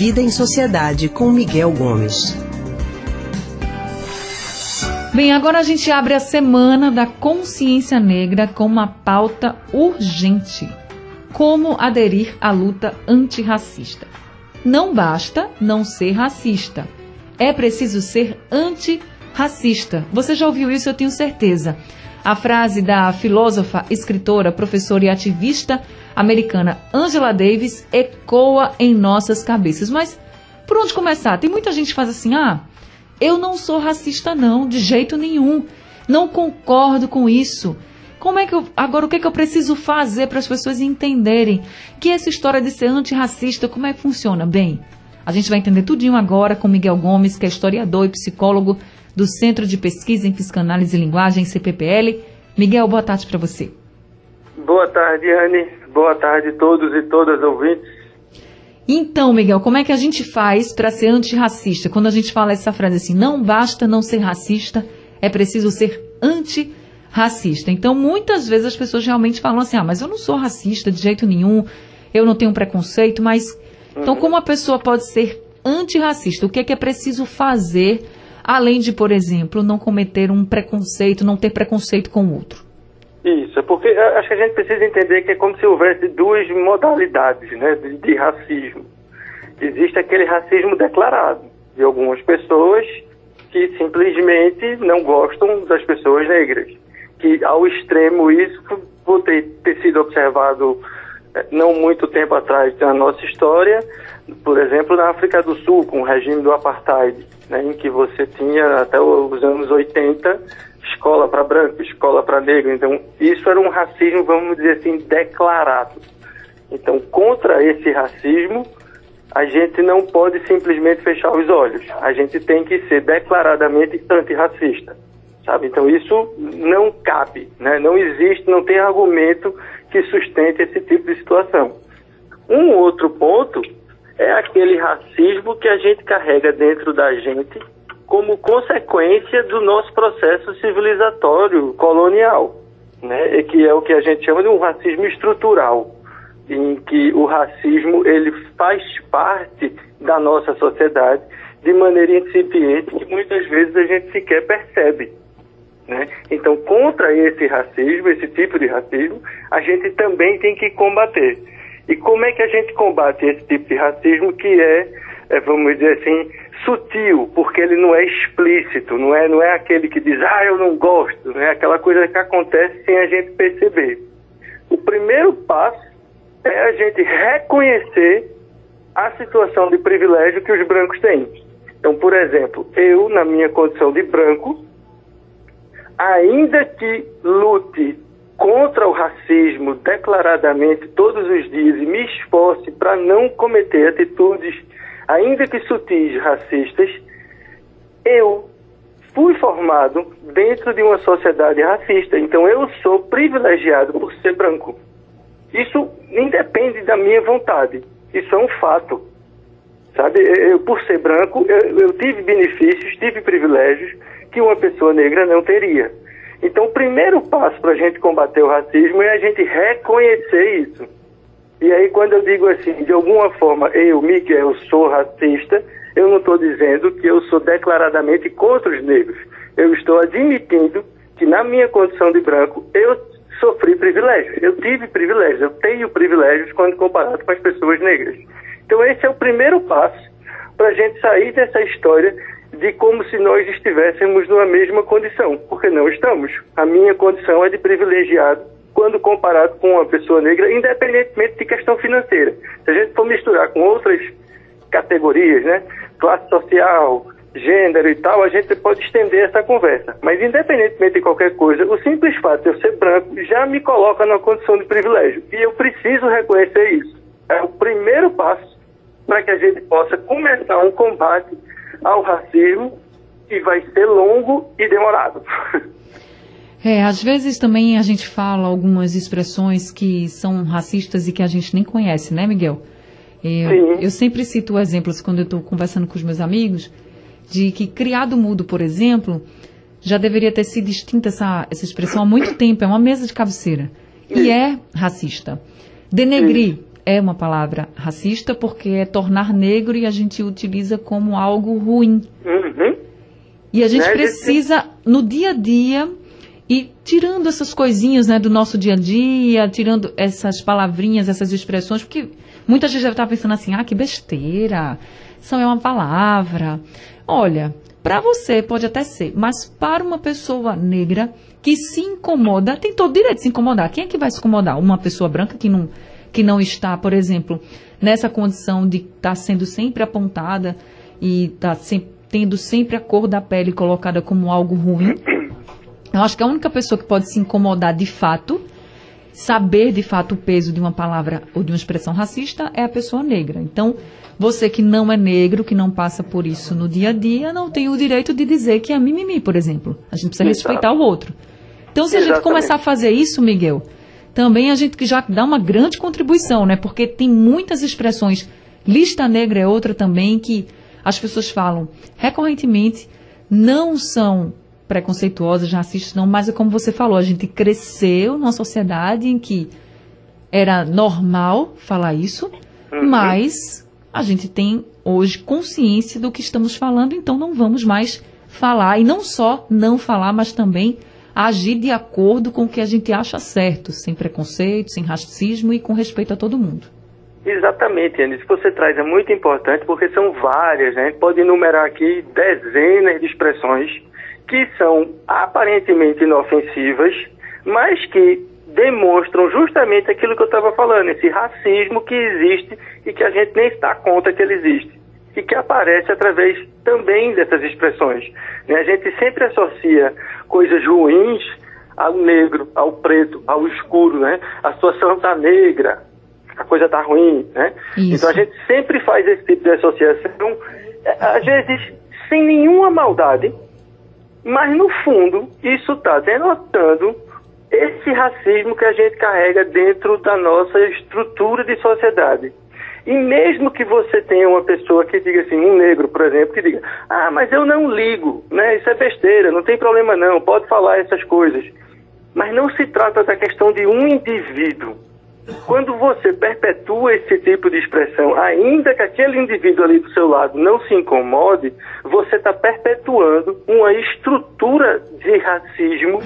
Vida em Sociedade com Miguel Gomes. Bem, agora a gente abre a semana da consciência negra com uma pauta urgente: como aderir à luta antirracista. Não basta não ser racista, é preciso ser antirracista. Você já ouviu isso, eu tenho certeza. A frase da filósofa, escritora, professora e ativista americana Angela Davis ecoa em nossas cabeças. Mas por onde começar? Tem muita gente que faz assim: ah, eu não sou racista, não, de jeito nenhum. Não concordo com isso. Como é que eu, agora o que, é que eu preciso fazer para as pessoas entenderem que essa história de ser antirracista, como é que funciona? Bem, a gente vai entender tudinho agora com Miguel Gomes, que é historiador e psicólogo do Centro de Pesquisa em Psicanálise e Linguagem, CPPL. Miguel, boa tarde para você. Boa tarde, Anne. Boa tarde a todos e todas ouvintes. Então, Miguel, como é que a gente faz para ser antirracista? Quando a gente fala essa frase assim, não basta não ser racista, é preciso ser antirracista. Então, muitas vezes as pessoas realmente falam assim, ah, mas eu não sou racista de jeito nenhum, eu não tenho preconceito, mas... Então, uhum. Então, como a pessoa pode ser antirracista? O que é que é preciso fazer, além de, por exemplo, não cometer um preconceito, não ter preconceito com o outro? Isso, é porque acho que a gente precisa entender que é como se houvesse duas modalidades né, de, de racismo. Existe aquele racismo declarado de algumas pessoas que simplesmente não gostam das pessoas negras. Que ao extremo isso por ter, ter sido observado eh, não muito tempo atrás na nossa história, por exemplo, na África do Sul, com o regime do apartheid, né, em que você tinha até os anos 80 escola para branco, escola para negro. Então, isso era um racismo, vamos dizer assim, declarado. Então, contra esse racismo, a gente não pode simplesmente fechar os olhos. A gente tem que ser declaradamente antirracista, sabe? Então, isso não cabe, né? Não existe, não tem argumento que sustente esse tipo de situação. Um outro ponto é aquele racismo que a gente carrega dentro da gente como consequência do nosso processo civilizatório colonial, né? que é o que a gente chama de um racismo estrutural, em que o racismo ele faz parte da nossa sociedade de maneira incipiente que muitas vezes a gente sequer percebe. Né? Então, contra esse racismo, esse tipo de racismo, a gente também tem que combater. E como é que a gente combate esse tipo de racismo que é, é vamos dizer assim, sutil, porque ele não é explícito, não é, não é aquele que diz, ah, eu não gosto, não é aquela coisa que acontece sem a gente perceber. O primeiro passo é a gente reconhecer a situação de privilégio que os brancos têm. Então, por exemplo, eu, na minha condição de branco, ainda que lute contra o racismo declaradamente todos os dias e me esforce para não cometer atitudes ainda que sutis racistas, eu fui formado dentro de uma sociedade racista, então eu sou privilegiado por ser branco. Isso independe da minha vontade, isso é um fato. Sabe, eu, por ser branco, eu, eu tive benefícios, tive privilégios que uma pessoa negra não teria. Então, o primeiro passo para a gente combater o racismo é a gente reconhecer isso. E aí, quando eu digo assim, de alguma forma, eu, Miguel, sou racista, eu não estou dizendo que eu sou declaradamente contra os negros. Eu estou admitindo que, na minha condição de branco, eu sofri privilégios. Eu tive privilégios, eu tenho privilégios quando comparado com as pessoas negras. Então, esse é o primeiro passo para a gente sair dessa história de como se nós estivéssemos numa mesma condição, porque não estamos. A minha condição é de privilegiado quando comparado com uma pessoa negra, independentemente de questão financeira. Se a gente for misturar com outras categorias, né, classe social, gênero e tal, a gente pode estender essa conversa. Mas independentemente de qualquer coisa, o simples fato de eu ser branco já me coloca numa condição de privilégio. E eu preciso reconhecer isso. É o primeiro passo para que a gente possa começar um combate ao racismo que vai ser longo e demorado. É, às vezes também a gente fala algumas expressões que são racistas e que a gente nem conhece, né, Miguel? Eu, eu sempre cito exemplos quando eu estou conversando com os meus amigos de que criado mudo, por exemplo, já deveria ter sido extinta essa, essa expressão há muito tempo. É uma mesa de cabeceira. E é racista. Denegrir é uma palavra racista porque é tornar negro e a gente utiliza como algo ruim. Uhum. E a gente Né, precisa, no dia a dia, e tirando essas coisinhas né, do nosso dia a dia, tirando essas palavrinhas, essas expressões, porque muita gente deve estar pensando assim, ah, que besteira, só é uma palavra. Olha, para você pode até ser, mas para uma pessoa negra que se incomoda, tem todo o direito de se incomodar. Quem é que vai se incomodar? Uma pessoa branca que não, que não está, por exemplo, nessa condição de estar sendo sempre apontada e está sempre, tendo sempre a cor da pele colocada como algo ruim. Eu acho que a única pessoa que pode se incomodar de fato, saber de fato o peso de uma palavra ou de uma expressão racista, é a pessoa negra. Então, você que não é negro, que não passa por isso no dia a dia, não tem o direito de dizer que é mimimi, por exemplo. A gente precisa Exato. respeitar o outro. Então, se a gente começar a fazer isso, Miguel, também a gente que já dá uma grande contribuição, né? Porque tem muitas expressões. Lista negra é outra também que as pessoas falam recorrentemente, não são preconceituosas, racistas, não, mas é como você falou, a gente cresceu numa sociedade em que era normal falar isso, Uhum. mas a gente tem hoje consciência do que estamos falando, então não vamos mais falar. E não só não falar, mas também agir de acordo com o que a gente acha certo, sem preconceito, sem racismo e com respeito a todo mundo. Exatamente, Andy. Isso que você traz é muito importante porque são várias, né? A gente pode enumerar aqui dezenas de expressões que são aparentemente inofensivas, mas que demonstram justamente aquilo que eu estava falando, esse racismo que existe e que a gente nem dá conta que ele existe. E que aparece através também dessas expressões. né? A gente sempre associa coisas ruins ao negro, ao preto, ao escuro, né? A situação está negra, a coisa está ruim, né? Isso. Então a gente sempre faz esse tipo de associação, eh, às vezes sem nenhuma maldade, mas no fundo isso está denotando esse racismo que a gente carrega dentro da nossa estrutura de sociedade. E mesmo que você tenha uma pessoa que diga assim, um negro, por exemplo, que diga, ah, mas eu não ligo, né? Isso é besteira, não tem problema não, pode falar essas coisas. Mas não se trata da questão de um indivíduo. Quando você perpetua esse tipo de expressão, ainda que aquele indivíduo ali do seu lado não se incomode, você está perpetuando uma estrutura de racismo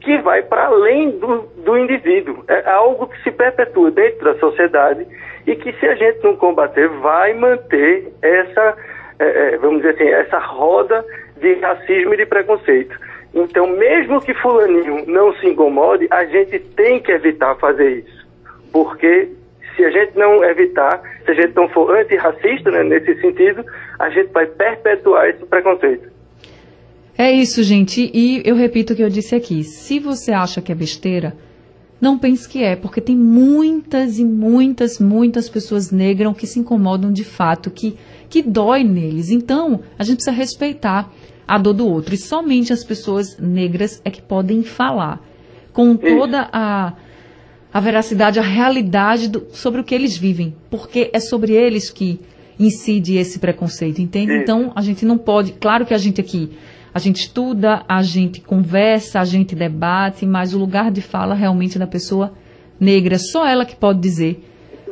que vai para além do, do indivíduo. É algo que se perpetua dentro da sociedade e que, se a gente não combater, vai manter essa, é, é, vamos dizer assim, essa roda de racismo e de preconceito. Então, mesmo que fulaninho não se incomode, a gente tem que evitar fazer isso. Porque se a gente não evitar, se a gente não for antirracista, né, nesse sentido, a gente vai perpetuar esse preconceito. É isso, gente. E eu repito o que eu disse aqui. Se você acha que é besteira, não pense que é, porque tem muitas e muitas, muitas pessoas negras que se incomodam de fato, que, que dói neles. Então, a gente precisa respeitar a dor do outro. E somente as pessoas negras é que podem falar com toda a, a veracidade, a realidade do- sobre o que eles vivem. Porque é sobre eles que incide esse preconceito, entende? Então, a gente não pode. Claro que a gente aqui. A gente estuda, a gente conversa, a gente debate, mas o lugar de fala realmente é da pessoa negra, só ela que pode dizer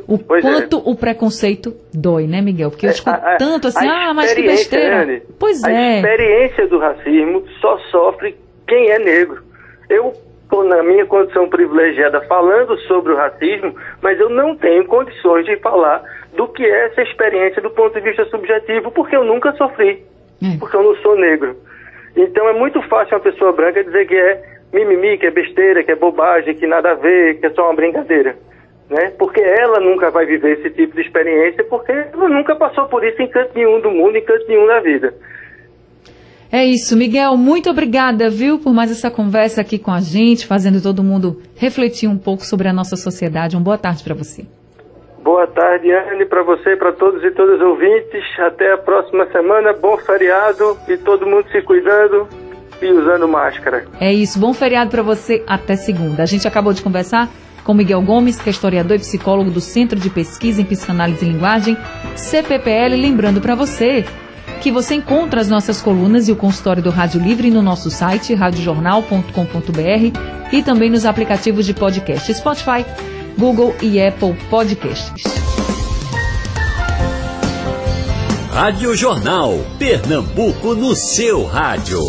o Pois é. quanto o preconceito dói, né, Miguel? Porque eu escuto A- a- tanto assim, a ah, mas que besteira. Anne, Pois a é. experiência do racismo só sofre quem é negro. Eu estou na minha condição privilegiada falando sobre o racismo, mas eu não tenho condições de falar do que é essa experiência do ponto de vista subjetivo, porque eu nunca sofri, É. porque eu não sou negro. Então é muito fácil uma pessoa branca dizer que é mimimi, que é besteira, que é bobagem, que nada a ver, que é só uma brincadeira. Né? Porque ela nunca vai viver esse tipo de experiência, porque ela nunca passou por isso em canto nenhum do mundo, em canto nenhum da vida. É isso, Miguel, muito obrigada, viu, por mais essa conversa aqui com a gente, fazendo todo mundo refletir um pouco sobre a nossa sociedade. Uma boa tarde para você. Boa tarde, Anne, para você, para todos e todas os ouvintes. Até a próxima semana. Bom feriado e todo mundo se cuidando e usando máscara. É isso, bom feriado para você, até segunda. A gente acabou de conversar com Miguel Gomes, que é historiador e psicólogo do Centro de Pesquisa em Psicanálise e Linguagem, CPPL, lembrando para você que você encontra as nossas colunas e o consultório do Rádio Livre no nosso site radiojornal.com.br e também nos aplicativos de podcast Spotify, Google e Apple Podcasts. Rádio Jornal. Pernambuco no seu rádio.